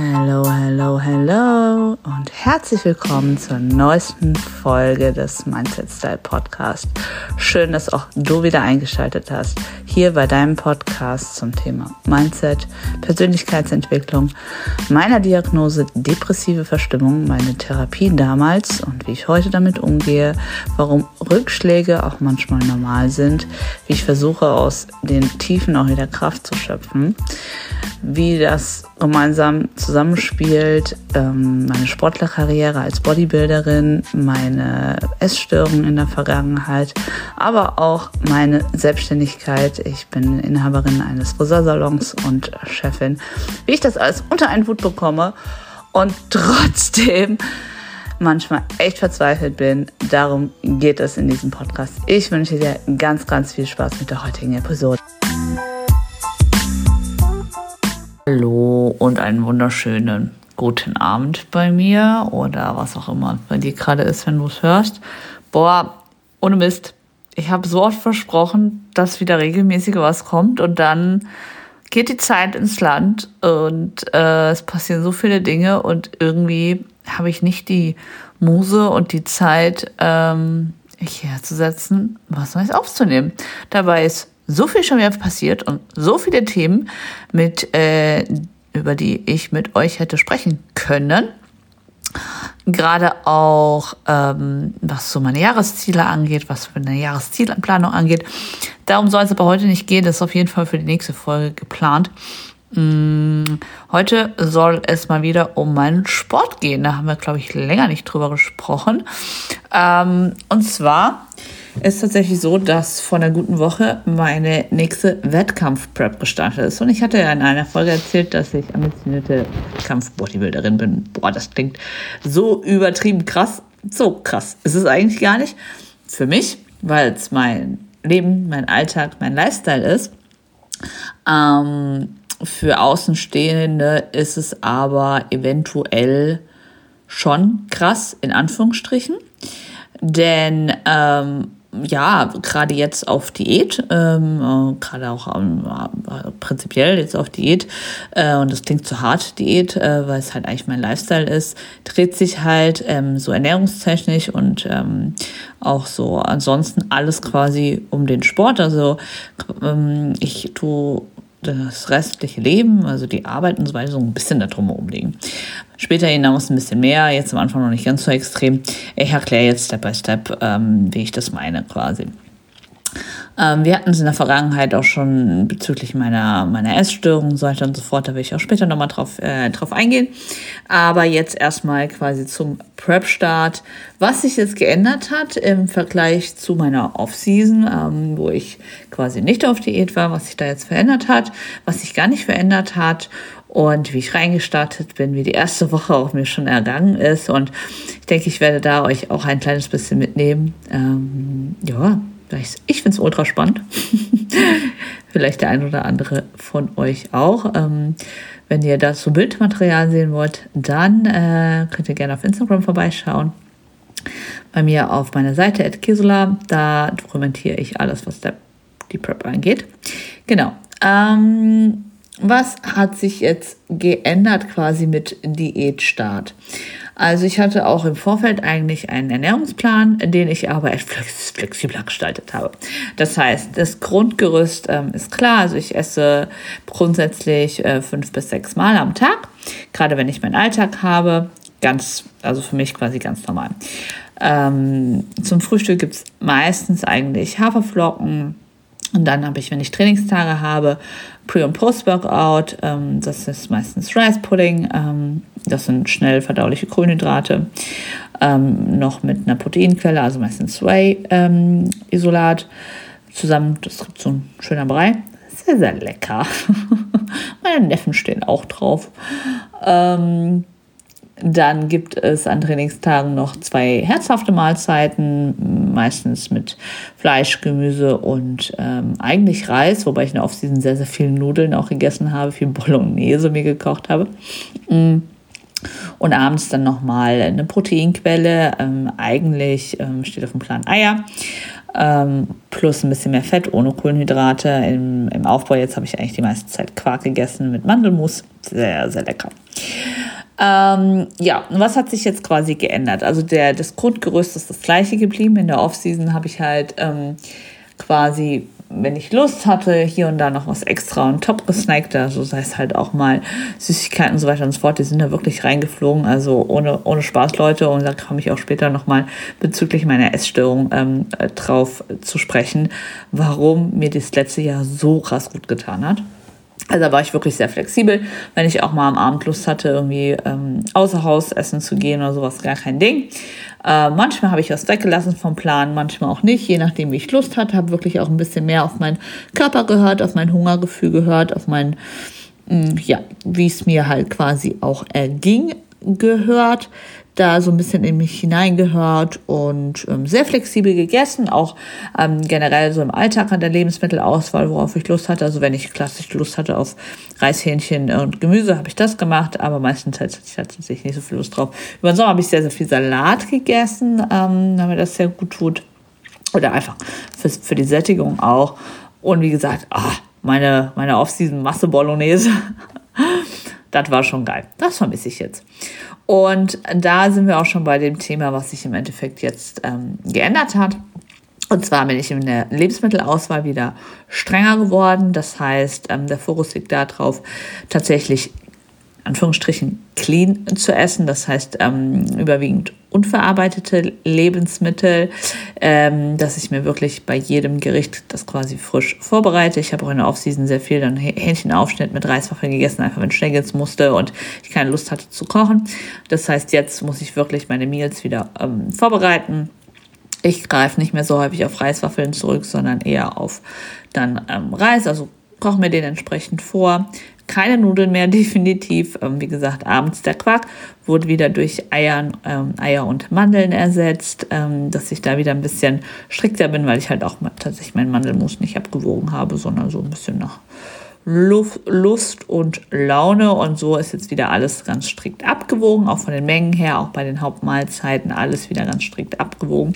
Hallo, hallo, hallo und herzlich willkommen zur neuesten Folge des Mindset Style Podcast. Schön, dass auch du wieder eingeschaltet hast, hier bei deinem Podcast zum Thema Mindset, Persönlichkeitsentwicklung, meiner Diagnose depressive Verstimmung, meine Therapie damals und wie ich heute damit umgehe, warum Rückschläge auch manchmal normal sind, wie ich versuche aus den Tiefen auch wieder Kraft zu schöpfen, wie das gemeinsam zusammenspielt, ähm, meine Sportlerkarriere als Bodybuilderin, meine Essstörungen in der Vergangenheit, aber auch meine Selbstständigkeit. Ich bin Inhaberin eines Friseursalons und Chefin. Wie ich das alles unter einen Hut bekomme und trotzdem manchmal echt verzweifelt bin. Darum geht es in diesem Podcast. Ich wünsche dir ganz, ganz viel Spaß mit der heutigen Episode. Hallo und einen wunderschönen guten Abend bei mir oder was auch immer bei dir gerade ist, wenn du es hörst. Boah, ohne Mist. Ich habe so oft versprochen, dass wieder regelmäßig was kommt und dann geht die Zeit ins Land und äh, es passieren so viele Dinge und irgendwie habe ich nicht die Muse und die Zeit, ähm, hierher zu was Neues aufzunehmen. Dabei ist so viel schon wieder passiert und so viele Themen, mit, äh, über die ich mit euch hätte sprechen können. Gerade auch, ähm, was so meine Jahresziele angeht, was für eine Jahreszielplanung angeht. Darum soll es aber heute nicht gehen. Das ist auf jeden Fall für die nächste Folge geplant. Mm, heute soll es mal wieder um meinen Sport gehen. Da haben wir, glaube ich, länger nicht drüber gesprochen. Ähm, und zwar ist tatsächlich so, dass vor einer guten Woche meine nächste Wettkampf-Prep gestartet ist. Und ich hatte ja in einer Folge erzählt, dass ich ambitionierte Kampf-Bodybuilderin bin. Boah, das klingt so übertrieben krass. So krass ist es eigentlich gar nicht. Für mich, weil es mein Leben, mein Alltag, mein Lifestyle ist. Ähm, für Außenstehende ist es aber eventuell schon krass, in Anführungsstrichen. Denn ähm, ja, gerade jetzt auf Diät, ähm, äh, gerade auch ähm, äh, prinzipiell jetzt auf Diät, äh, und das klingt zu hart, Diät, äh, weil es halt eigentlich mein Lifestyle ist, dreht sich halt ähm, so ernährungstechnisch und ähm, auch so ansonsten alles quasi um den Sport. Also ähm, ich tue das restliche Leben, also die Arbeit und so weiter, so ein bisschen darum umlegen. Später hinaus ein bisschen mehr, jetzt am Anfang noch nicht ganz so extrem. Ich erkläre jetzt Step by Step, ähm, wie ich das meine quasi. Ähm, wir hatten es in der Vergangenheit auch schon bezüglich meiner, meiner Essstörung und so weiter und so fort. Da will ich auch später nochmal drauf, äh, drauf eingehen. Aber jetzt erstmal quasi zum Prep-Start. Was sich jetzt geändert hat im Vergleich zu meiner Off-Season, ähm, wo ich quasi nicht auf Diät war, was sich da jetzt verändert hat, was sich gar nicht verändert hat und wie ich reingestartet bin, wie die erste Woche auch mir schon ergangen ist. Und ich denke, ich werde da euch auch ein kleines bisschen mitnehmen. Ähm, ja, ich finde es ultra spannend. Vielleicht der ein oder andere von euch auch. Ähm, wenn ihr dazu Bildmaterial sehen wollt, dann äh, könnt ihr gerne auf Instagram vorbeischauen. Bei mir auf meiner Seite at Kisula, da dokumentiere ich alles, was die Prep angeht. Genau. Ähm, was hat sich jetzt geändert quasi mit Diätstart? Also ich hatte auch im Vorfeld eigentlich einen Ernährungsplan, den ich aber etwas flexibler gestaltet habe. Das heißt, das Grundgerüst ähm, ist klar. Also ich esse grundsätzlich äh, fünf bis sechs Mal am Tag, gerade wenn ich meinen Alltag habe. Ganz, also für mich quasi ganz normal. Ähm, zum Frühstück gibt es meistens eigentlich Haferflocken, und dann habe ich, wenn ich Trainingstage habe, Pre- und Post-Workout. Ähm, das ist meistens Rice Pudding. Ähm, das sind schnell verdauliche Kohlenhydrate. Ähm, noch mit einer Proteinquelle, also meistens Whey-Isolat. Zusammen, das gibt so ein schöner Brei. Sehr, sehr lecker. Meine Neffen stehen auch drauf. Ähm, dann gibt es an Trainingstagen noch zwei herzhafte Mahlzeiten, meistens mit Fleisch, Gemüse und ähm, eigentlich Reis, wobei ich in der Offseason sehr, sehr viele Nudeln auch gegessen habe, viel Bolognese mir gekocht habe. Mm. Und abends dann nochmal eine Proteinquelle. Ähm, eigentlich ähm, steht auf dem Plan Eier. ähm, plus ein bisschen mehr Fett ohne Kohlenhydrate. Im, im Aufbau jetzt habe ich eigentlich die meiste Zeit Quark gegessen mit Mandelmus. Sehr, sehr lecker. Ähm, ja, was hat sich jetzt quasi geändert? Also der, das Grundgerüst ist das gleiche geblieben. In der Offseason habe ich halt ähm, quasi wenn ich Lust hatte, hier und da noch was extra und top gesnackt, also sei es halt auch mal Süßigkeiten und so weiter und so fort, die sind da wirklich reingeflogen, also ohne, ohne Spaß, Leute. Und da komme ich auch später nochmal bezüglich meiner Essstörung ähm, äh, drauf zu sprechen, warum mir das letzte Jahr so krass gut getan hat. Also da war ich wirklich sehr flexibel. Wenn ich auch mal am Abend Lust hatte, irgendwie ähm, außer Haus essen zu gehen oder sowas, gar kein Ding. Äh, manchmal habe ich was weggelassen vom Plan, manchmal auch nicht, je nachdem, wie ich Lust hatte. Habe wirklich auch ein bisschen mehr auf meinen Körper gehört, auf mein Hungergefühl gehört, auf mein, mh, mm, ja, wie es mir halt quasi auch erging gehört da so ein bisschen in mich hineingehört und ähm, sehr flexibel gegessen, auch ähm, generell so im Alltag an der Lebensmittelauswahl, worauf ich Lust hatte. Also wenn ich klassisch Lust hatte auf Reishähnchen und Gemüse, habe ich das gemacht, aber meistens hatte ich tatsächlich nicht so viel Lust drauf. Über den Sommer habe ich sehr, sehr viel Salat gegessen, ähm, mir das sehr gut tut. Oder einfach für, für die Sättigung auch. Und wie gesagt, oh, meine, meine Off-Season-Masse Bolognese. das war schon geil. Das vermisse ich jetzt. Und da sind wir auch schon bei dem Thema, was sich im Endeffekt jetzt ähm, geändert hat. Und zwar bin ich in der Lebensmittelauswahl wieder strenger geworden. Das heißt, ähm, der Fokus liegt darauf, tatsächlich Anführungsstrichen clean zu essen, das heißt ähm, überwiegend unverarbeitete Lebensmittel, ähm, dass ich mir wirklich bei jedem Gericht das quasi frisch vorbereite. Ich habe auch in der Offseason sehr viel dann Hähnchenaufschnitt mit Reiswaffeln gegessen, einfach wenn ich schnell jetzt musste und ich keine Lust hatte zu kochen. Das heißt, jetzt muss ich wirklich meine Meals wieder ähm, vorbereiten. Ich greife nicht mehr so häufig auf Reiswaffeln zurück, sondern eher auf dann ähm, Reis, also koche mir den entsprechend vor keine Nudeln mehr, definitiv. Ähm, wie gesagt, abends der Quark wurde wieder durch Eiern, ähm, Eier und Mandeln ersetzt, ähm, dass ich da wieder ein bisschen strikter bin, weil ich halt auch tatsächlich meinen Mandelmus nicht abgewogen habe, sondern so ein bisschen nach Lust und Laune. Und so ist jetzt wieder alles ganz strikt abgewogen, auch von den Mengen her, auch bei den Hauptmahlzeiten, alles wieder ganz strikt abgewogen.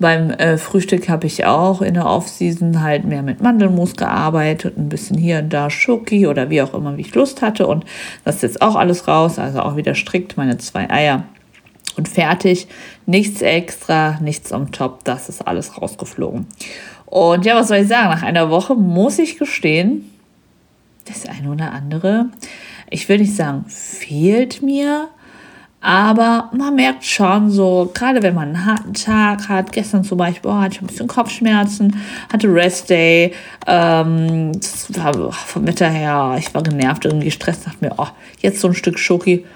Beim äh, Frühstück habe ich auch in der Offseason halt mehr mit Mandelmus gearbeitet, ein bisschen hier und da Schoki oder wie auch immer, wie ich Lust hatte. Und das ist jetzt auch alles raus, also auch wieder strikt meine zwei Eier und fertig. Nichts extra, nichts on top, das ist alles rausgeflogen. Und ja, was soll ich sagen? Nach einer Woche muss ich gestehen, das eine oder andere, ich will nicht sagen, fehlt mir, aber man merkt schon so, gerade wenn man einen harten Tag hat, gestern zum Beispiel, oh, hatte ich ein bisschen Kopfschmerzen, hatte Rest Day, ähm, das war vom Wetter her, ich war genervt, irgendwie gestresst, dachte mir, oh, jetzt so ein Stück Schoki,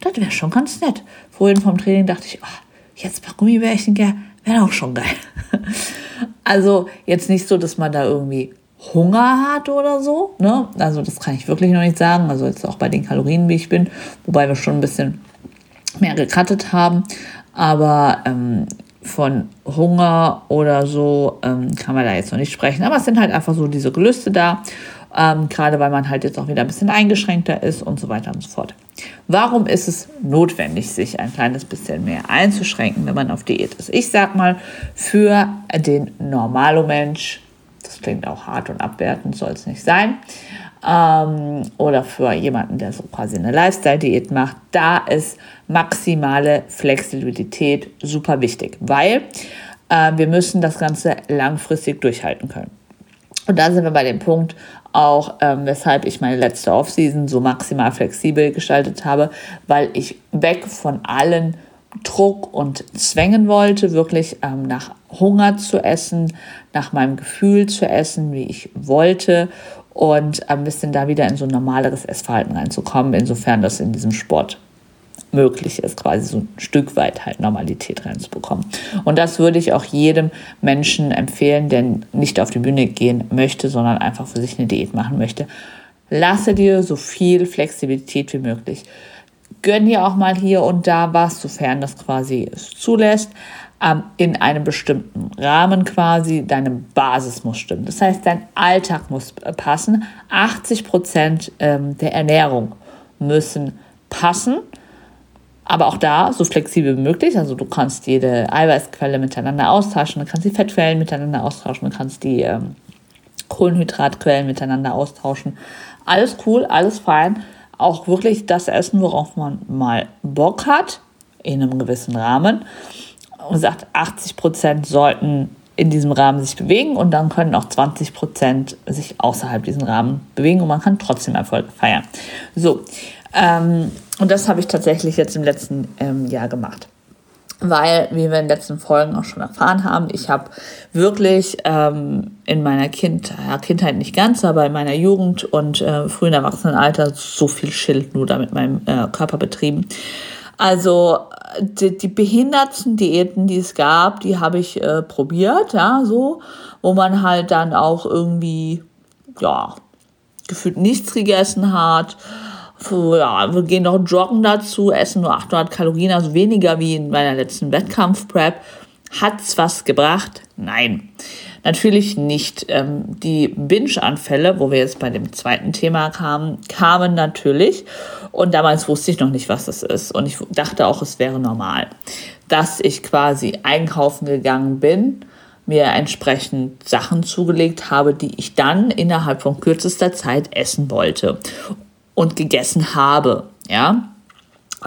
das wäre schon ganz nett. Vorhin vom Training dachte ich, oh, jetzt ein paar Gummibärchen, wäre auch schon geil. also jetzt nicht so, dass man da irgendwie Hunger hat oder so, ne? Also das kann ich wirklich noch nicht sagen, also jetzt auch bei den Kalorien, wie ich bin, wobei wir schon ein bisschen mehr gekattet haben. Aber ähm, von Hunger oder so ähm, kann man da jetzt noch nicht sprechen. Aber es sind halt einfach so diese Gelüste da. Ähm, gerade weil man halt jetzt auch wieder ein bisschen eingeschränkter ist und so weiter und so fort. Warum ist es notwendig, sich ein kleines bisschen mehr einzuschränken, wenn man auf Diät ist? Ich sag mal, für den Normalo-Mensch, das klingt auch hart und abwertend, soll es nicht sein, ähm, oder für jemanden, der so quasi eine Lifestyle-Diät macht, da ist maximale Flexibilität super wichtig, weil äh, wir müssen das Ganze langfristig durchhalten können. Und da sind wir bei dem Punkt auch, ähm, weshalb ich meine letzte Offseason so maximal flexibel gestaltet habe, weil ich weg von allen Druck und Zwängen wollte, wirklich ähm, nach Hunger zu essen, nach meinem Gefühl zu essen, wie ich wollte und ein bisschen da wieder in so ein normaleres Essverhalten reinzukommen, insofern das in diesem Sport möglich ist, quasi so ein Stück weit halt Normalität reinzubekommen. Und das würde ich auch jedem Menschen empfehlen, der nicht auf die Bühne gehen möchte, sondern einfach für sich eine Diät machen möchte. Lasse dir so viel Flexibilität wie möglich. Gönn dir auch mal hier und da was, sofern das quasi es zulässt ähm, in einem bestimmten Rahmen quasi, deine Basis muss stimmen. Das heißt, dein Alltag muss passen. 80 Prozent ähm, der Ernährung müssen passen. Aber auch da so flexibel wie möglich. Also du kannst jede Eiweißquelle miteinander austauschen, du kannst die Fettquellen miteinander austauschen, du kannst die ähm, Kohlenhydratquellen miteinander austauschen. Alles cool, alles fein. Auch wirklich das Essen, worauf man mal Bock hat, in einem gewissen Rahmen. Und sagt, 80 Prozent sollten in diesem Rahmen sich bewegen und dann können auch 20 Prozent sich außerhalb diesen Rahmen bewegen und man kann trotzdem Erfolg feiern. So, ähm, und das habe ich tatsächlich jetzt im letzten ähm, Jahr gemacht. Weil, wie wir in den letzten Folgen auch schon erfahren haben, ich habe wirklich ähm, in meiner kind Kindheit nicht ganz, aber in meiner Jugend und äh, frühen Erwachsenenalter so viel Schildluder mit meinem äh, Körper betrieben. Also die, die behindertsten Diäten, die es gab, die habe ich äh, probiert, ja, so, wo man halt dann auch irgendwie, ja, gefühlt nichts gegessen hat ja, wir gehen noch joggen dazu, essen nur 800 Kalorien, also weniger wie in meiner letzten Wettkampf-Prep. Hat's was gebracht? Nein. Natürlich nicht. Ähm, die Binge-Anfälle, wo wir jetzt bei dem zweiten Thema kamen, kamen natürlich. Und damals wusste ich noch nicht, was das ist. Und ich dachte auch, es wäre normal, dass ich quasi einkaufen gegangen bin, mir entsprechend Sachen zugelegt habe, die ich dann innerhalb von kürzester Zeit essen wollte und gegessen habe. Ja,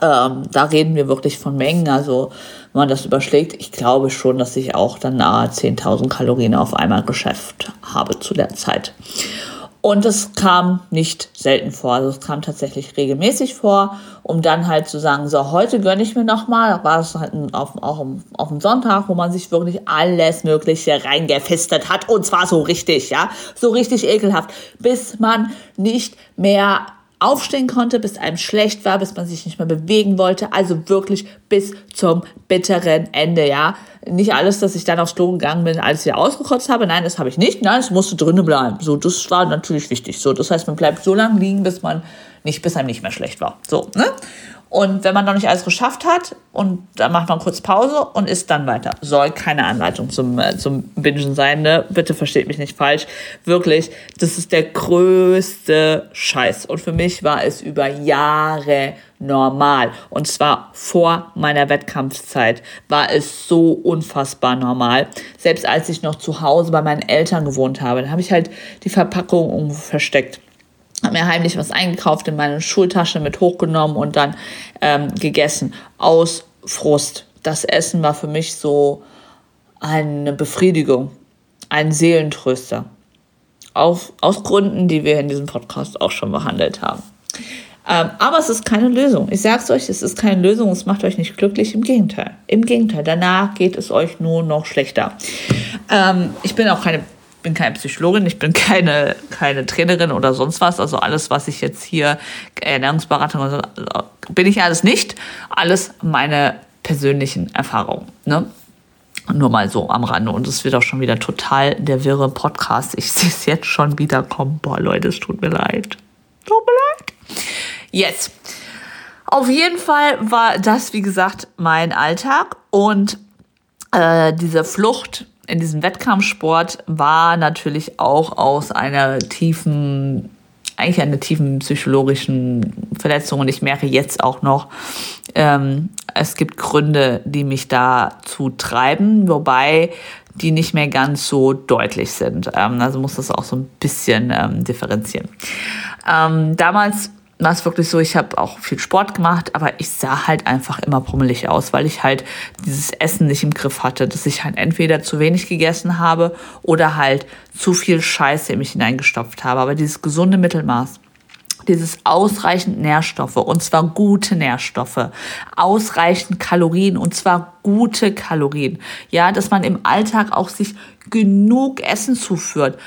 ähm, da reden wir wirklich von Mengen. Also, wenn man das überschlägt, ich glaube schon, dass ich auch dann nahe 10.000 Kalorien auf einmal geschäft habe zu der Zeit. Und es kam nicht selten vor. Also es kam tatsächlich regelmäßig vor, um dann halt zu sagen, so, heute gönne ich mir nochmal. Da war es halt auf, auch auf dem Sonntag, wo man sich wirklich alles Mögliche reingefistet hat. Und zwar so richtig, ja. So richtig ekelhaft. Bis man nicht mehr aufstehen konnte, bis einem schlecht war, bis man sich nicht mehr bewegen wollte. Also wirklich bis zum bitteren Ende, ja. Nicht alles, dass ich dann aufs Klo gegangen bin, alles wieder ausgekotzt habe. Nein, das habe ich nicht. Nein, es musste drinnen bleiben. So, das war natürlich wichtig. So, das heißt, man bleibt so lange liegen, bis man nicht, bis einem nicht mehr schlecht war. So, ne? Und wenn man noch nicht alles geschafft hat, und dann macht man kurz Pause und isst dann weiter. Soll keine Anleitung zum, äh, zum Bingen sein, ne? Bitte versteht mich nicht falsch. Wirklich, das ist der größte Scheiß. Und für mich war es über Jahre normal. Und zwar vor meiner Wettkampfzeit war es so unfassbar normal. Selbst als ich noch zu Hause bei meinen Eltern gewohnt habe, da habe ich halt die Verpackung irgendwo versteckt habe mir heimlich was eingekauft, in meine Schultasche mit hochgenommen und dann ähm, gegessen. Aus Frust. Das Essen war für mich so eine Befriedigung, ein Seelentröster. Auf, aus Gründen, die wir in diesem Podcast auch schon behandelt haben. Ähm, aber es ist keine Lösung. Ich sag's euch, es ist keine Lösung. Es macht euch nicht glücklich. Im Gegenteil. Im Gegenteil. Danach geht es euch nur noch schlechter. Ähm, ich bin auch keine bin keine Psychologin, ich bin keine, keine Trainerin oder sonst was. Also alles, was ich jetzt hier, Ernährungsberatung, also, bin ich alles nicht. Alles meine persönlichen Erfahrungen. Ne? Nur mal so am Rande. Und es wird auch schon wieder total der wirre Podcast. Ich sehe es jetzt schon wieder kommen. Boah, Leute, es tut mir leid. Tut mir leid. Yes. Auf jeden Fall war das, wie gesagt, mein Alltag. Und äh, diese Flucht in diesem Wettkampfsport war natürlich auch aus einer tiefen, eigentlich einer tiefen psychologischen Verletzung. Und ich merke jetzt auch noch, ähm, es gibt Gründe, die mich dazu treiben, wobei die nicht mehr ganz so deutlich sind. Ähm, also muss das auch so ein bisschen ähm, differenzieren. Ähm, damals war es wirklich so, ich habe auch viel Sport gemacht, aber ich sah halt einfach immer pummelig aus, weil ich halt dieses Essen nicht im Griff hatte, dass ich halt entweder zu wenig gegessen habe oder halt zu viel Scheiße in mich hineingestopft habe. Aber dieses gesunde Mittelmaß, dieses ausreichend Nährstoffe und zwar gute Nährstoffe, ausreichend Kalorien und zwar gute Kalorien. Ja, dass man im Alltag auch sich genug Essen zuführt.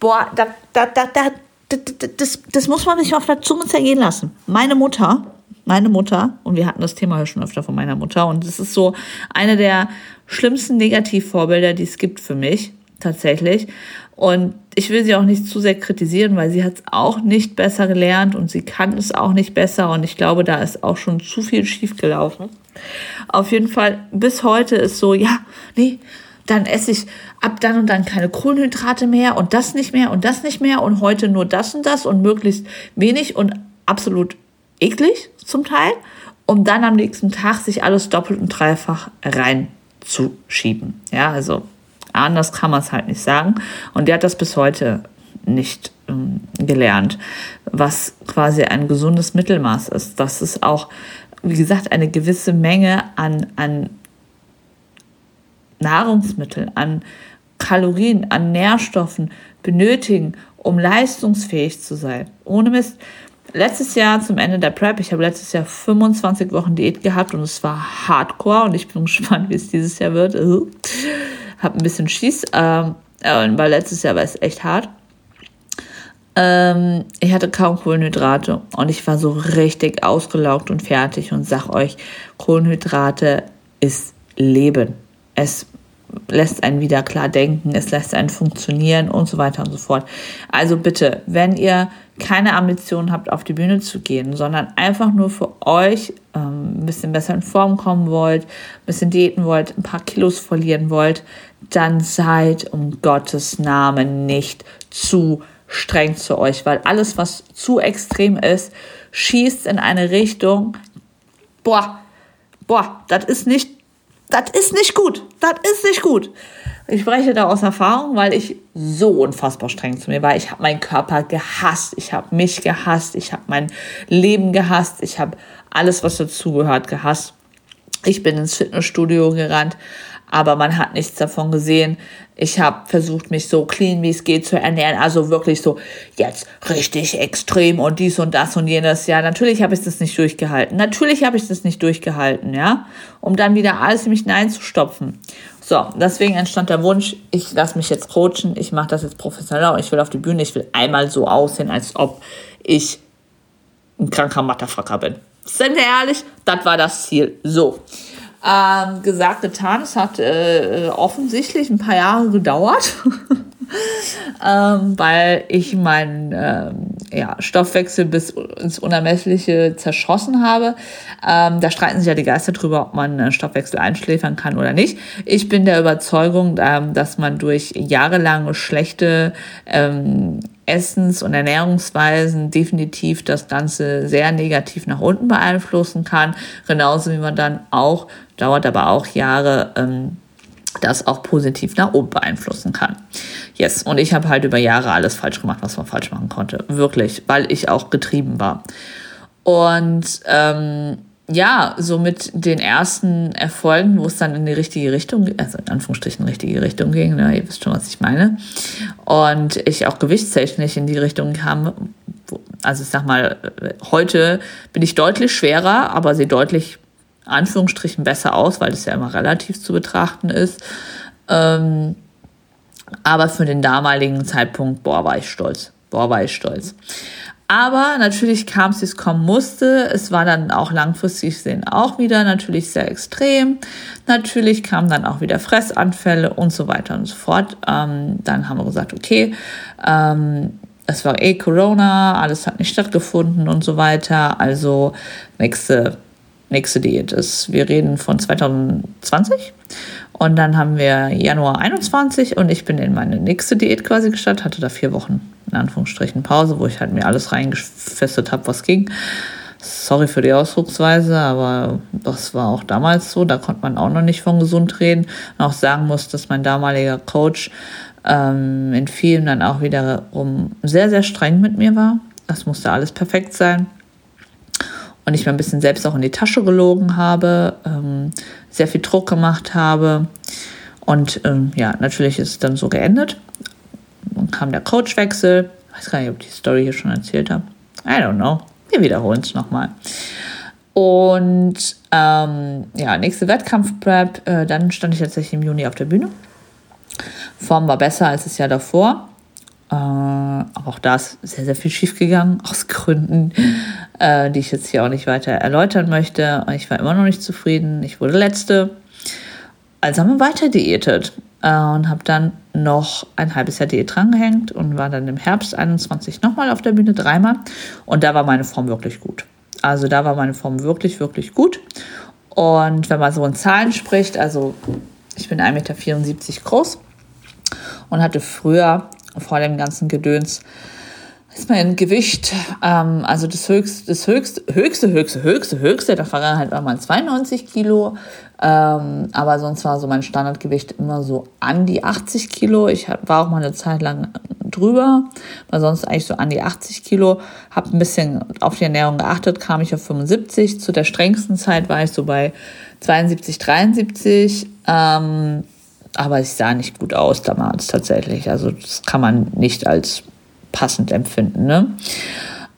Boah, da, da, da, da, das, das muss man sich auf der Zunge zergehen lassen. Meine Mutter, meine Mutter, und wir hatten das Thema ja schon öfter von meiner Mutter, und es ist so eine der schlimmsten Negativvorbilder, die es gibt für mich, tatsächlich. Und ich will sie auch nicht zu sehr kritisieren, weil sie hat es auch nicht besser gelernt und sie kann es auch nicht besser. Und ich glaube, da ist auch schon zu viel schiefgelaufen. Auf jeden Fall, bis heute ist so, ja, nee, dann esse ich ab dann und dann keine Kohlenhydrate mehr und das nicht mehr und das nicht mehr und heute nur das und das und möglichst wenig und absolut eklig zum Teil. um dann am nächsten Tag sich alles doppelt und dreifach reinzuschieben. Ja, also anders kann man es halt nicht sagen. Und der hat das bis heute nicht ähm, gelernt, was quasi ein gesundes Mittelmaß ist. Dass es auch, wie gesagt, eine gewisse Menge an, an Nahrungsmitteln, an Kalorien, an Nährstoffen benötigen, um leistungsfähig zu sein. Ohne Mist. Letztes Jahr zum Ende der Prep, ich habe letztes Jahr 25 Wochen Diät gehabt und es war hardcore und ich bin gespannt, wie es dieses Jahr wird. Hab ein bisschen Schieß, ähm, weil letztes Jahr war es echt hart. Ähm, ich hatte kaum Kohlenhydrate und ich war so richtig ausgelaugt und fertig und sag euch, Kohlenhydrate ist Leben. Es lässt einen wieder klar denken, es lässt einen funktionieren und so weiter und so fort. Also bitte, wenn ihr keine Ambition habt, auf die Bühne zu gehen, sondern einfach nur für euch ähm, ein bisschen besser in Form kommen wollt, ein bisschen diäten wollt, ein paar Kilos verlieren wollt, dann seid um Gottes Namen nicht zu streng zu euch, weil alles, was zu extrem ist, schießt in eine Richtung, boah, boah, das ist nicht, das ist nicht gut, das ist nicht gut. Ich spreche da aus Erfahrung, weil ich so unfassbar streng zu mir war. Ich habe meinen Körper gehasst, ich habe mich gehasst, ich habe mein Leben gehasst, ich habe alles, was dazugehört, gehasst. Ich bin ins Fitnessstudio gerannt, aber man hat nichts davon gesehen. Ich habe versucht, mich so clean wie es geht zu ernähren. Also wirklich so jetzt richtig extrem und dies und das und jenes. Ja, natürlich habe ich das nicht durchgehalten. Natürlich habe ich das nicht durchgehalten, ja, um dann wieder alles in mich hineinzustopfen. So, deswegen entstand der Wunsch, ich lasse mich jetzt coachen, ich mache das jetzt professioneller und ich will auf die Bühne, ich will einmal so aussehen, als ob ich ein kranker Motherfucker bin. Sind wir ehrlich? Das war das Ziel. So. Ähm, gesagt, getan. Es hat äh, offensichtlich ein paar Jahre gedauert, ähm, weil ich meinen ähm, ja, Stoffwechsel bis ins Unermessliche zerschossen habe. Ähm, da streiten sich ja die Geister drüber, ob man äh, Stoffwechsel einschläfern kann oder nicht. Ich bin der Überzeugung, ähm, dass man durch jahrelange schlechte ähm, Essens- und Ernährungsweisen definitiv das Ganze sehr negativ nach unten beeinflussen kann. Genauso wie man dann auch, dauert aber auch Jahre, ähm, das auch positiv nach oben beeinflussen kann. Yes, und ich habe halt über Jahre alles falsch gemacht, was man falsch machen konnte. Wirklich, weil ich auch getrieben war. Und ähm, ja, so mit den ersten Erfolgen, wo es dann in die richtige Richtung, also in Anführungsstrichen richtige Richtung ging, ne, ihr wisst schon, was ich meine. Und ich auch gewichtstechnisch in die Richtung kam, also ich sag mal, heute bin ich deutlich schwerer, aber sehe deutlich, Anführungsstrichen, besser aus, weil das ja immer relativ zu betrachten ist. Ähm, aber für den damaligen Zeitpunkt, boah, war ich stolz. Boah, war ich stolz. Aber natürlich kam es, wie es kommen musste. Es war dann auch langfristig gesehen auch wieder natürlich sehr extrem. Natürlich kamen dann auch wieder Fressanfälle und so weiter und so fort. Ähm, dann haben wir gesagt, okay, ähm, es war eh Corona, alles hat nicht stattgefunden und so weiter. Also nächste, nächste Diät ist, wir reden von 2020. Und dann haben wir Januar 21 und ich bin in meine nächste Diät quasi gestartet, hatte da vier Wochen in Anführungsstrichen Pause, wo ich halt mir alles reingefestet habe, was ging. Sorry für die Ausdrucksweise, aber das war auch damals so. Da konnte man auch noch nicht von gesund reden. Und auch sagen muss, dass mein damaliger Coach ähm, in vielen dann auch wiederum sehr, sehr streng mit mir war. Das musste alles perfekt sein. Und ich mir ein bisschen selbst auch in die Tasche gelogen habe, ähm, sehr viel Druck gemacht habe. Und ähm, ja, natürlich ist es dann so geendet. Dann kam der Coachwechsel. Ich weiß gar nicht, ob ich die Story hier schon erzählt habe. I don't know. Wir wiederholen es nochmal. Und ähm, ja, nächste Wettkampfprep, äh, dann stand ich tatsächlich im Juni auf der Bühne. Form war besser als das Jahr davor. Äh, auch da ist sehr, sehr viel schiefgegangen, aus Gründen, äh, die ich jetzt hier auch nicht weiter erläutern möchte. Ich war immer noch nicht zufrieden. Ich wurde letzte. Also haben wir weiter diätet äh, und habe dann noch ein halbes Jahr Diät drangehängt und war dann im Herbst 21 nochmal auf der Bühne, dreimal. Und da war meine Form wirklich gut. Also da war meine Form wirklich, wirklich gut. Und wenn man so in Zahlen spricht, also ich bin 1,74 Meter groß und hatte früher vor dem ganzen Gedöns ist mein Gewicht, ähm, also das höchste, das höchste, höchste, höchste, höchste, höchste der Vergangenheit war mal 92 Kilo. Ähm, aber sonst war so mein Standardgewicht immer so an die 80 Kilo. Ich war auch mal eine Zeit lang drüber, war sonst eigentlich so an die 80 Kilo. Habe ein bisschen auf die Ernährung geachtet, kam ich auf 75. Zu der strengsten Zeit war ich so bei 72, 73. Ähm, aber ich sah nicht gut aus damals tatsächlich. Also das kann man nicht als passend empfinden. Ne?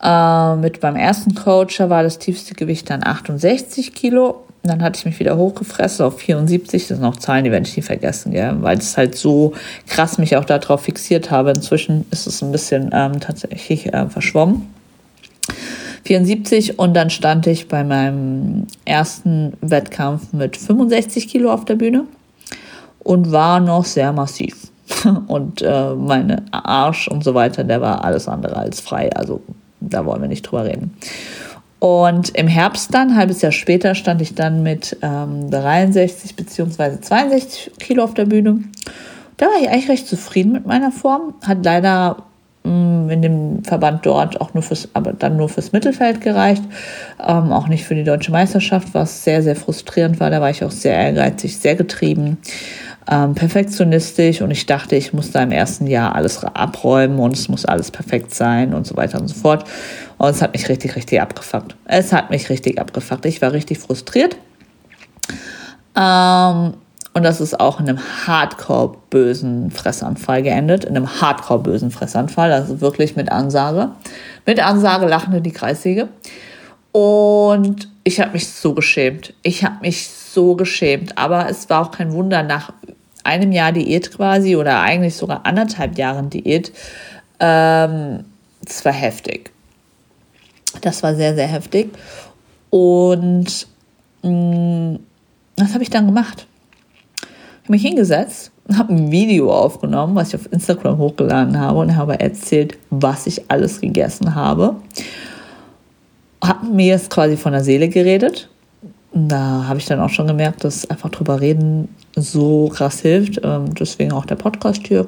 Äh, mit beim ersten Coacher war das tiefste Gewicht dann 68 Kilo. Dann hatte ich mich wieder hochgefressen auf 74. Das sind auch Zahlen, die werde ich nie vergessen, gell? weil es halt so krass mich auch darauf fixiert habe. Inzwischen ist es ein bisschen ähm, tatsächlich äh, verschwommen. 74 und dann stand ich bei meinem ersten Wettkampf mit 65 Kilo auf der Bühne und war noch sehr massiv. Und äh, mein Arsch und so weiter, der war alles andere als frei. Also da wollen wir nicht drüber reden. Und im Herbst dann, ein halbes Jahr später, stand ich dann mit ähm, 63 bzw. 62 Kilo auf der Bühne. Da war ich eigentlich recht zufrieden mit meiner Form. Hat leider in dem Verband dort auch nur fürs, aber dann nur fürs Mittelfeld gereicht. Ähm, auch nicht für die deutsche Meisterschaft, was sehr, sehr frustrierend war. Da war ich auch sehr ehrgeizig, sehr getrieben ähm, perfektionistisch und ich dachte, ich muss da im ersten Jahr alles abräumen und es muss alles perfekt sein und so weiter und so fort. Und es hat mich richtig, richtig abgefuckt. Es hat mich richtig abgefuckt. Ich war richtig frustriert. Ähm, und das ist auch in einem hardcore-bösen Fressanfall geendet. In einem hardcore-bösen Fressanfall, also wirklich mit Ansage. Mit Ansage lachende die Kreissäge. Und ich habe mich so geschämt. Ich habe mich so geschämt. Aber es war auch kein Wunder nach einem Jahr Diät quasi oder eigentlich sogar anderthalb Jahren Diät. Ähm, das war heftig. Das war sehr, sehr heftig. Und mh, mm, was habe ich dann gemacht? Mich hingesetzt, habe ein Video aufgenommen, was ich auf Instagram hochgeladen habe und habe erzählt, was ich alles gegessen habe. Habe mir jetzt quasi von der Seele geredet da habe ich dann auch schon gemerkt, dass einfach drüber reden so krass hilft. Ähm, deswegen auch der Podcast hier.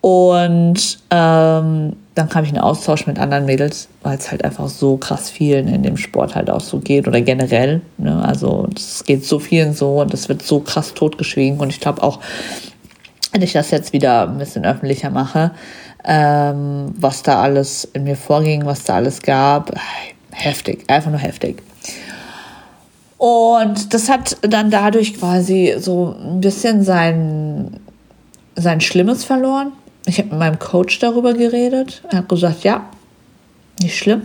Und ähm, dann kam ich in Austausch mit anderen Mädels, weil es halt einfach so krass vielen in dem Sport halt auch so geht oder generell. Ne? Also es geht so vielen so und es wird so krass totgeschwiegen. Und ich glaube auch, wenn ich das jetzt wieder ein bisschen öffentlicher mache, ähm, was da alles in mir vorging, was da alles gab, heftig, einfach nur heftig. Und das hat dann dadurch quasi so ein bisschen sein, sein Schlimmes verloren. Ich habe mit meinem Coach darüber geredet. Er hat gesagt, ja, nicht schlimm.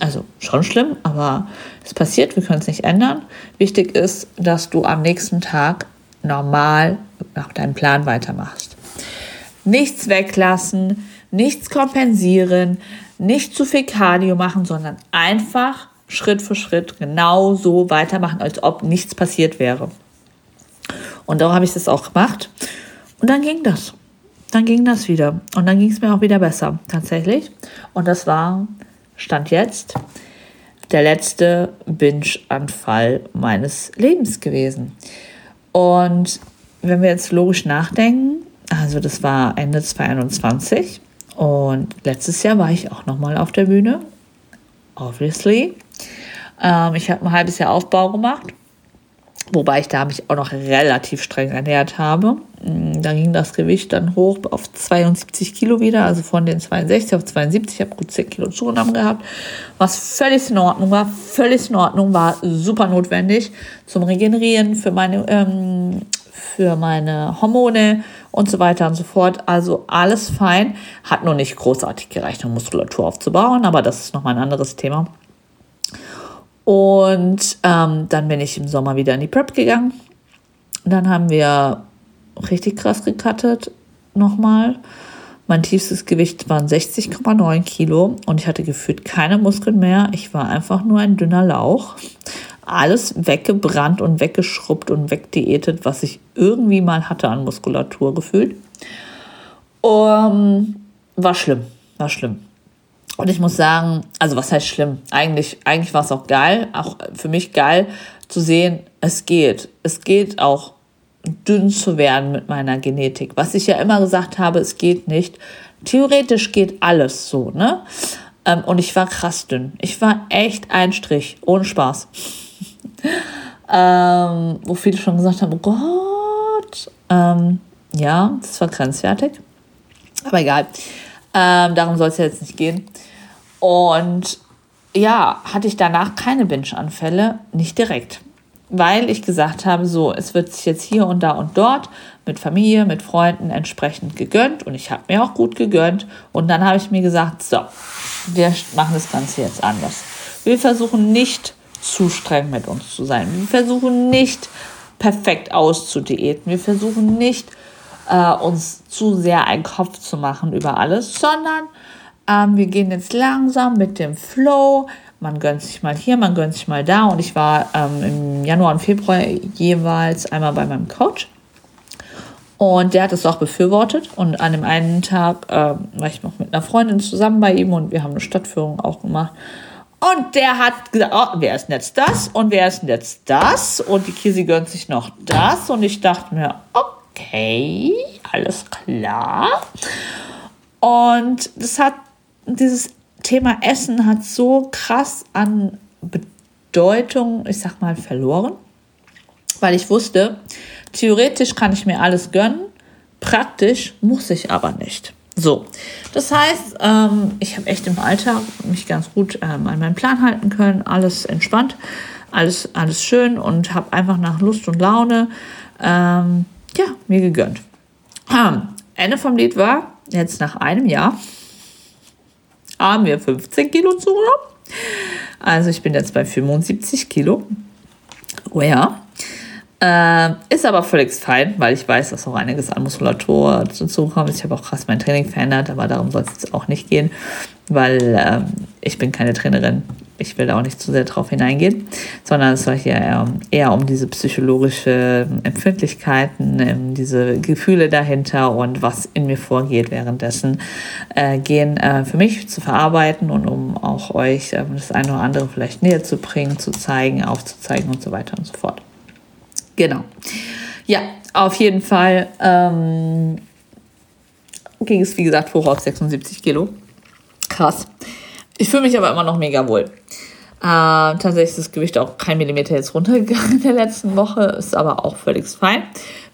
Also schon schlimm, aber es passiert, wir können es nicht ändern. Wichtig ist, dass du am nächsten Tag normal nach deinem Plan weitermachst. Nichts weglassen, nichts kompensieren, nicht zu viel Cardio machen, sondern einfach Schritt für Schritt genau so weitermachen, als ob nichts passiert wäre. Und darum habe ich das auch gemacht. Und dann ging das. Dann ging das wieder. Und dann ging es mir auch wieder besser, tatsächlich. Und das war, stand jetzt, der letzte Binge-Anfall meines Lebens gewesen. Und wenn wir jetzt logisch nachdenken, also das war Ende 2021 und letztes Jahr war ich auch nochmal auf der Bühne, obviously. Ähm, ich habe ein halbes Jahr Aufbau gemacht, wobei ich da mich auch noch relativ streng ernährt habe. Mm, da ging das Gewicht dann hoch auf 72 Kilo wieder, also von den 62 auf 72. Ich habe gut 10 Kilo zugenommen gehabt, was völlig in Ordnung war. Völlig in Ordnung, war super notwendig zum Regenerieren für meine, ähm, für meine Hormone und so weiter und so fort. Also alles fein. Hat nur nicht großartig gereicht, um Muskulatur aufzubauen, aber das ist nochmal ein anderes Thema. Und ähm, dann bin ich im Sommer wieder in die Prep gegangen. Dann haben wir richtig krass gecuttet nochmal. Mein tiefstes Gewicht waren 60,9 Kilo und ich hatte gefühlt keine Muskeln mehr. Ich war einfach nur ein dünner Lauch. Alles weggebrannt und weggeschrubbt und wegdiätet, was ich irgendwie mal hatte an Muskulatur gefühlt. Um, war schlimm, war schlimm. Und ich muss sagen, also was heißt schlimm? Eigentlich, eigentlich war es auch geil, auch für mich geil zu sehen, es geht. Es geht auch dünn zu werden mit meiner Genetik. Was ich ja immer gesagt habe, es geht nicht. Theoretisch geht alles so, ne? Ähm, und ich war krass dünn. Ich war echt ein Strich, ohne Spaß. ähm, wo viele schon gesagt haben, oh Gott. Ähm, ja, das war grenzwertig. Aber egal. Ähm, darum soll es jetzt nicht gehen. Und ja, hatte ich danach keine Binge-Anfälle, nicht direkt. Weil ich gesagt habe, so, es wird sich jetzt hier und da und dort mit Familie, mit Freunden entsprechend gegönnt und ich habe mir auch gut gegönnt. Und dann habe ich mir gesagt, so, wir machen das Ganze jetzt anders. Wir versuchen nicht zu streng mit uns zu sein. Wir versuchen nicht perfekt auszudiäten. Wir versuchen nicht äh, uns zu sehr einen Kopf zu machen über alles, sondern ähm, wir gehen jetzt langsam mit dem Flow. Man gönnt sich mal hier, man gönnt sich mal da. Und ich war ähm, im Januar und Februar jeweils einmal bei meinem Coach. Und der hat es auch befürwortet. Und an dem einen Tag ähm, war ich noch mit einer Freundin zusammen bei ihm und wir haben eine Stadtführung auch gemacht. Und der hat gesagt, oh, wer ist denn jetzt das? Und wer ist denn jetzt das? Und die Kisi gönnt sich noch das. Und ich dachte mir, okay, alles klar. Und das hat, dieses Thema Essen hat so krass an Bedeutung, ich sag mal, verloren. Weil ich wusste, theoretisch kann ich mir alles gönnen, praktisch muss ich aber nicht. So, das heißt, ähm, ich habe echt im Alltag mich ganz gut ähm, an meinen Plan halten können, alles entspannt, alles, alles schön und habe einfach nach Lust und Laune ähm, ja, mir gegönnt. Ähm, Ende vom Lied war, jetzt nach einem Jahr, haben wir 15 Kilo zugenommen. Also ich bin jetzt bei 75 Kilo. Oh ja. Äh, ist aber völlig fein, weil ich weiß, dass auch einiges an Muskulatur dazu kommt. Ich habe auch krass mein Training verändert, aber darum soll es jetzt auch nicht gehen, weil äh, ich bin keine Trainerin. Ich will auch nicht zu sehr drauf hineingehen, sondern es soll hier eher, eher um diese psychologische Empfindlichkeiten, um diese Gefühle dahinter und was in mir vorgeht währenddessen äh, gehen, äh, für mich zu verarbeiten und um auch euch äh, das eine oder andere vielleicht näher zu bringen, zu zeigen, aufzuzeigen und so weiter und so fort. Genau. Ja, auf jeden Fall ähm, ging es, wie gesagt, hoch auf 76 Kilo. Krass. Ich fühle mich aber immer noch mega wohl. Äh, tatsächlich ist das Gewicht auch kein Millimeter jetzt runtergegangen in der letzten Woche, ist aber auch völlig fein.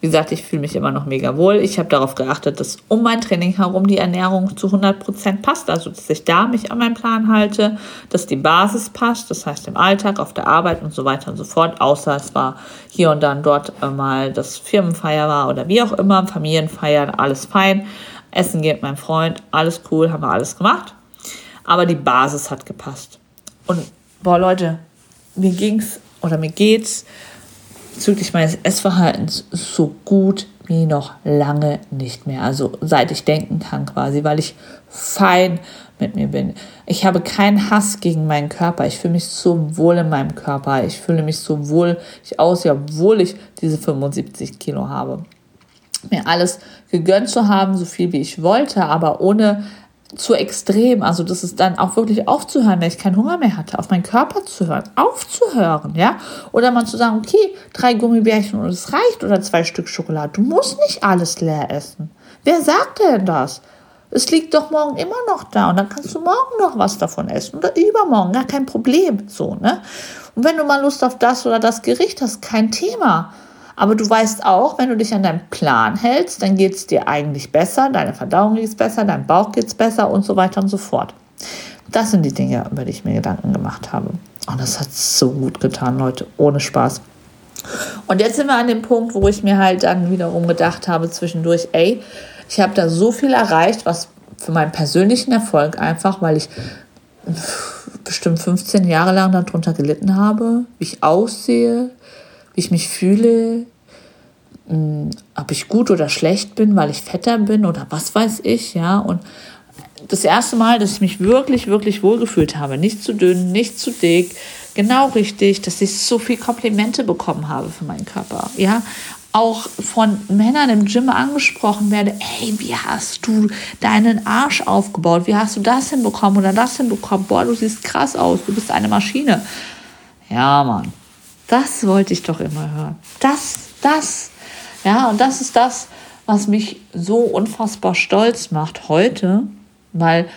Wie gesagt, ich fühle mich immer noch mega wohl. Ich habe darauf geachtet, dass um mein Training herum die Ernährung zu 100% passt, also dass ich da mich an meinen Plan halte, dass die Basis passt, das heißt im Alltag, auf der Arbeit und so weiter und so fort, außer es war hier und dann dort mal das Firmenfeier war oder wie auch immer, Familienfeiern, alles fein. Essen geht mein Freund, alles cool, haben wir alles gemacht. Aber die Basis hat gepasst. Und boah, Leute, mir ging's oder mir geht's bezüglich meines Essverhaltens so gut wie noch lange nicht mehr. Also seit ich denken kann quasi, weil ich fein mit mir bin. Ich habe keinen Hass gegen meinen Körper. Ich fühle mich so wohl in meinem Körper. Ich fühle mich so wohl ich aussehe, obwohl ich diese 75 Kilo habe. Mir alles gegönnt zu haben, so viel wie ich wollte, aber ohne zu extrem. Also das ist dann auch wirklich aufzuhören, wenn ich keinen Hunger mehr hatte, auf meinen Körper zu hören, aufzuhören, ja. Oder mal zu sagen, okay, drei Gummibärchen und es reicht oder zwei Stück Schokolade. Du musst nicht alles leer essen. Wer sagt denn das? Es liegt doch morgen immer noch da und dann kannst du morgen noch was davon essen oder übermorgen, gar kein Problem, so, ne? Und wenn du mal Lust auf das oder das Gericht hast, kein Thema. Aber du weißt auch, wenn du dich an deinen Plan hältst, dann geht es dir eigentlich besser, deine Verdauung geht es besser, dein Bauch geht es besser und so weiter und so fort. Das sind die Dinge, über die ich mir Gedanken gemacht habe. Und das hat so gut getan, Leute, ohne Spaß. Und jetzt sind wir an dem Punkt, wo ich mir halt dann wiederum gedacht habe zwischendurch, ey, ich habe da so viel erreicht, was für meinen persönlichen Erfolg einfach, weil ich bestimmt 15 Jahre lang darunter gelitten habe, wie ich aussehe, wie ich mich fühle, hm, ob ich gut oder schlecht bin, weil ich fetter bin oder was weiß ich, ja. Und das erste Mal, dass ich mich wirklich, wirklich wohlgefühlt habe, nicht zu dünn, nicht zu dick, genau richtig, dass ich so viel Komplimente bekommen habe für meinen Körper, ja. Auch von Männern im Gym angesprochen werde, ey, wie hast du deinen Arsch aufgebaut? Wie hast du das hinbekommen oder das hinbekommen? Boah, du siehst krass aus, du bist eine Maschine. Ja, Mann. Das wollte ich doch immer hören. Das, das. Ja, und das ist das, was mich so unfassbar stolz macht heute, weil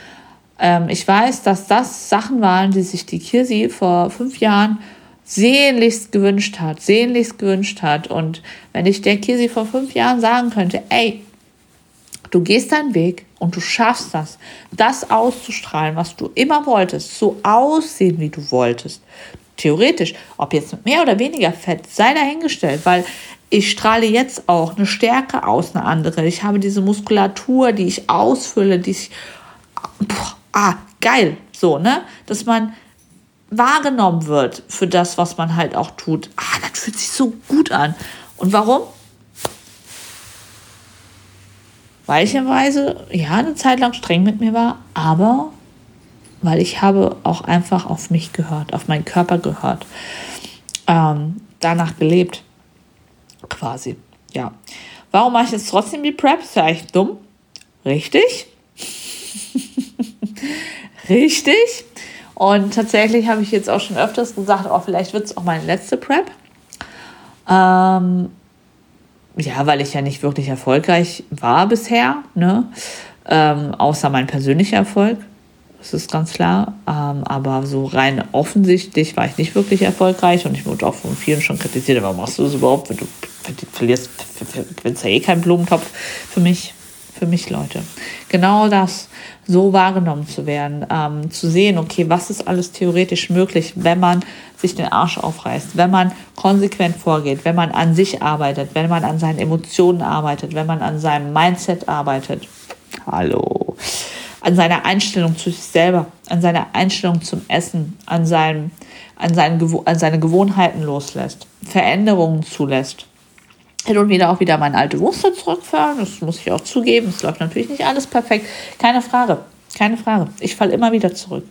ähm, ich weiß, dass das Sachen waren, die sich die Kirsi vor fünf Jahren sehnlichst gewünscht hat, sehnlichst gewünscht hat. Und wenn ich der Kirsi vor fünf Jahren sagen könnte, ey, du gehst deinen Weg und du schaffst das, das auszustrahlen, was du immer wolltest, so aussehen, wie du wolltest. Theoretisch, ob jetzt mit mehr oder weniger Fett, sei dahingestellt, weil ich strahle jetzt auch eine Stärke aus, eine andere. Ich habe diese Muskulatur, die ich ausfülle, die ich, boah, ah, geil, so, ne? Dass man wahrgenommen wird für das, was man halt auch tut. Ah, das fühlt sich so gut an. Und warum? Weicherweise, ja, eine Zeit lang streng mit mir war, aber weil ich habe auch einfach auf mich gehört, auf meinen Körper gehört, ähm, danach gelebt, quasi, ja. Warum mache ich jetzt trotzdem die Prep? Ist ja echt dumm. Richtig? Richtig. Und tatsächlich habe ich jetzt auch schon öfters gesagt, oh, vielleicht wird es auch meine letzte Prep. Ähm, ja, weil ich ja nicht wirklich erfolgreich war bisher, ne? Ähm, außer mein persönlicher Erfolg. Das ist ganz klar. Ähm, aber so rein offensichtlich war ich nicht wirklich erfolgreich und ich wurde auch von vielen schon kritisiert. Warum machst du das überhaupt, wenn du verlierst, gewinnst ja eh keinen Blumentopf für mich für mich, Leute. Genau das, so wahrgenommen zu werden, ähm, zu sehen, okay, was ist alles theoretisch möglich, wenn man sich den Arsch aufreißt, wenn man konsequent vorgeht, wenn man an sich arbeitet, wenn man an seinen Emotionen arbeitet, wenn man an seinem Mindset arbeitet. Hallo. An seiner Einstellung zu sich selber, an seiner Einstellung zum Essen, an, seinem, an, seinen, an seine Gewohnheiten loslässt, Veränderungen zulässt hin und wieder auch wieder meine alte Muster zurückfahren. Das muss ich auch zugeben. Es läuft natürlich nicht alles perfekt. Keine Frage. Keine Frage. Ich falle immer wieder zurück.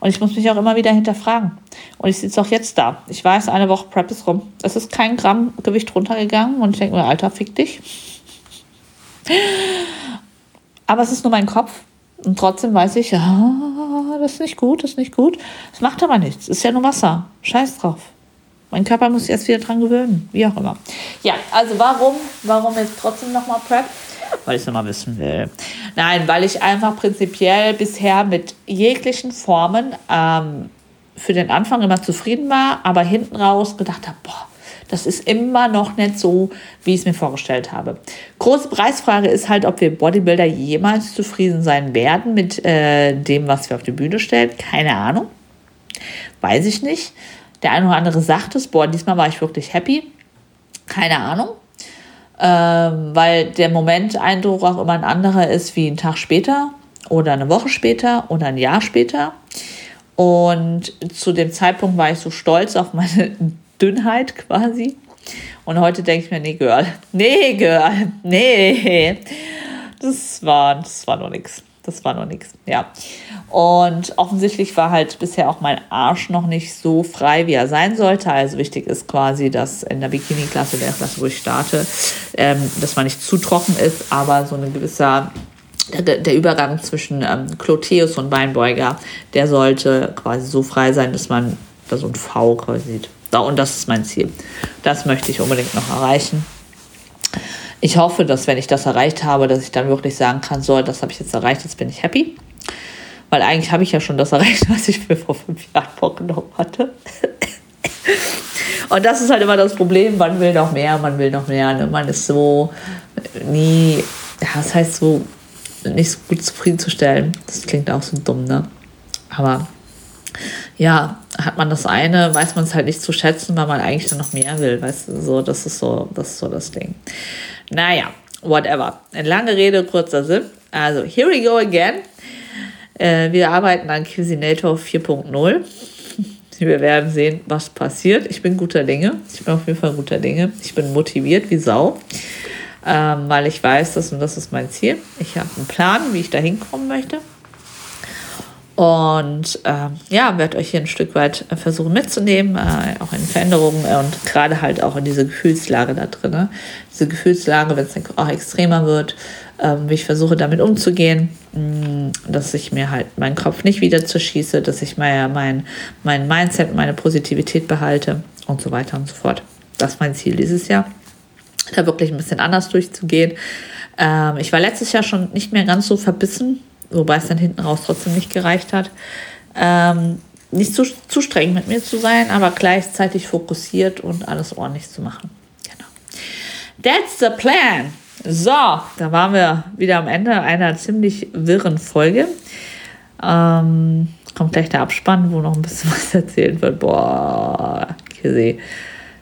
Und ich muss mich auch immer wieder hinterfragen. Und ich sitze auch jetzt da. Ich weiß, eine Woche Prep ist rum. Es ist kein Gramm Gewicht runtergegangen. Und ich denke mir, Alter, fick dich. Aber es ist nur mein Kopf. Und trotzdem weiß ich, ja, das ist nicht gut, das ist nicht gut. Es macht aber nichts. Ist ja nur Wasser. Scheiß drauf. Mein Körper muss sich erst wieder dran gewöhnen, wie auch immer. Ja, also warum, warum jetzt trotzdem nochmal Prep? Weil ich es nochmal wissen will. Nein, weil ich einfach prinzipiell bisher mit jeglichen Formen ähm, für den Anfang immer zufrieden war, aber hinten raus gedacht habe, boah, das ist immer noch nicht so, wie ich es mir vorgestellt habe. Große Preisfrage ist halt, ob wir Bodybuilder jemals zufrieden sein werden mit äh, dem, was wir auf die Bühne stellen. Keine Ahnung. Weiß ich nicht. Der eine oder andere sagt es, boah, diesmal war ich wirklich happy. Keine Ahnung. Ähm, weil der Momenteindruck auch immer ein anderer ist wie ein Tag später oder eine Woche später oder ein Jahr später. Und zu dem Zeitpunkt war ich so stolz auf meine Dünnheit quasi. Und heute denke ich mir, nee, Girl, nee, Girl, nee. Das war, das war noch nichts das war noch nichts. Ja. Und offensichtlich war halt bisher auch mein Arsch noch nicht so frei, wie er sein sollte. Also wichtig ist quasi, dass in der Bikini-Klasse, der Klasse, wo ich starte, ähm, dass man nicht zu trocken ist, aber so ein gewisser der, der Übergang zwischen ähm, Cloteus und Beinbeuger, der sollte quasi so frei sein, dass man da so ein V quasi sieht. So, und das ist mein Ziel. Das möchte ich unbedingt noch erreichen ich hoffe, dass wenn ich das erreicht habe, dass ich dann wirklich sagen kann, so, das habe ich jetzt erreicht, jetzt bin ich happy. Weil eigentlich habe ich ja schon das erreicht, was ich mir vor fünf Jahren vorgenommen hatte. Und das ist halt immer das Problem, man will noch mehr, man will noch mehr. Ne? Man ist so nie, das heißt so, nicht so gut zufriedenzustellen. Das klingt auch so dumm, ne? Aber ja, hat man das eine, weiß man es halt nicht zu schätzen, weil man eigentlich dann noch mehr will. Weißt du, so, das ist so, das ist so das Ding. Naja, whatever. Eine lange Rede, kurzer Sinn. Also, here we go again. Äh, wir arbeiten an Cuisinator 4.0. Wir werden sehen, was passiert. Ich bin guter Dinge. Ich bin auf jeden Fall guter Dinge. Ich bin motiviert wie Sau, ähm, weil ich weiß, das und das ist mein Ziel. Ich habe einen Plan, wie ich da hinkommen möchte. Und äh, ja, werde euch hier ein Stück weit äh, versuchen mitzunehmen, äh, auch in Veränderungen und gerade halt auch in diese Gefühlslage da drin. Ne? Diese Gefühlslage, wenn es auch extremer wird, äh, wie ich versuche damit umzugehen, mh, mm, dass ich mir halt meinen Kopf nicht wieder zerschieße, dass ich mir mein, mein Mindset, meine Positivität behalte und so weiter und so fort. Das ist mein Ziel dieses Jahr. da wirklich ein bisschen anders durchzugehen. Ähm, ich war letztes Jahr schon nicht mehr ganz so verbissen, wobei es dann hinten raus trotzdem nicht gereicht hat. Ähm, nicht zu, zu streng mit mir zu sein, aber gleichzeitig fokussiert und alles ordentlich zu machen. Genau. That's the plan. So, da waren wir wieder am Ende einer ziemlich wirren Folge. Ähm, kommt gleich der Abspann, wo noch ein bisschen was erzählt wird. Boah, Kizzy.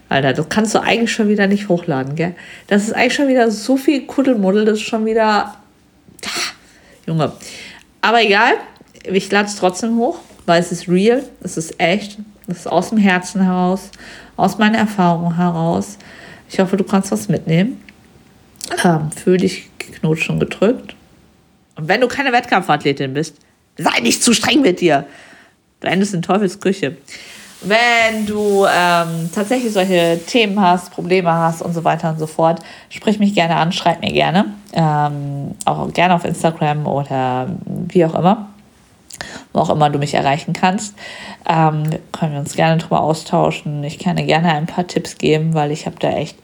Alter, das kannst du eigentlich schon wieder nicht hochladen, gell? Das ist eigentlich schon wieder so viel Kuddelmuddel, das ist schon wieder. Junge. Aber egal, ich lade es trotzdem hoch, weil es ist real, es ist echt, es ist aus dem Herzen heraus, aus meiner Erfahrung heraus. Ich hoffe, du kannst was mitnehmen. Ähm, fühl dich geknutscht und gedrückt. Und wenn du keine Wettkampfathletin bist, sei nicht zu streng mit dir. Du endest in Teufels Küche. Wenn du ähm, tatsächlich solche Themen hast, Probleme hast und so weiter und so fort, sprich mich gerne an, schreib mir gerne. Ähm, auch gerne auf Instagram oder wie auch immer. Wo auch immer du mich erreichen kannst. Ähm, können wir uns gerne drüber austauschen. Ich kann dir gerne ein paar Tipps geben, weil ich habe da echt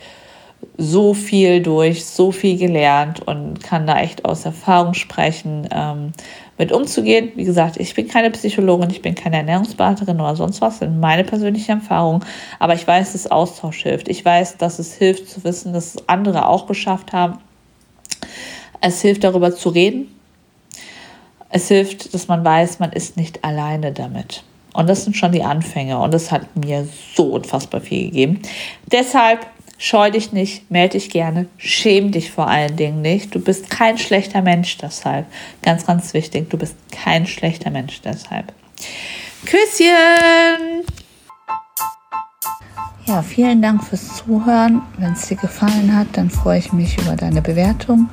so viel durch, so viel gelernt und kann da echt aus Erfahrung sprechen, ähm, mit umzugehen. Wie gesagt, ich bin keine Psychologin, ich bin keine Ernährungsberaterin oder sonst was, das sind meine persönlichen Erfahrungen. Aber ich weiß, dass Austausch hilft. Ich weiß, dass es hilft zu wissen, dass andere auch geschafft haben. Es hilft darüber zu reden. Es hilft, dass man weiß, man ist nicht alleine damit. Und das sind schon die Anfänge und das hat mir so unfassbar viel gegeben. Deshalb Scheu dich nicht, melde dich gerne, schäm dich vor allen Dingen nicht. Du bist kein schlechter Mensch deshalb. Ganz, ganz wichtig, du bist kein schlechter Mensch deshalb. Küsschen! Ja, vielen Dank fürs Zuhören. Wenn es dir gefallen hat, dann freue ich mich über deine Bewertung,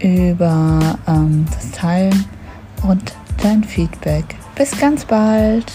über ähm, das Teilen und dein Feedback. Bis ganz bald!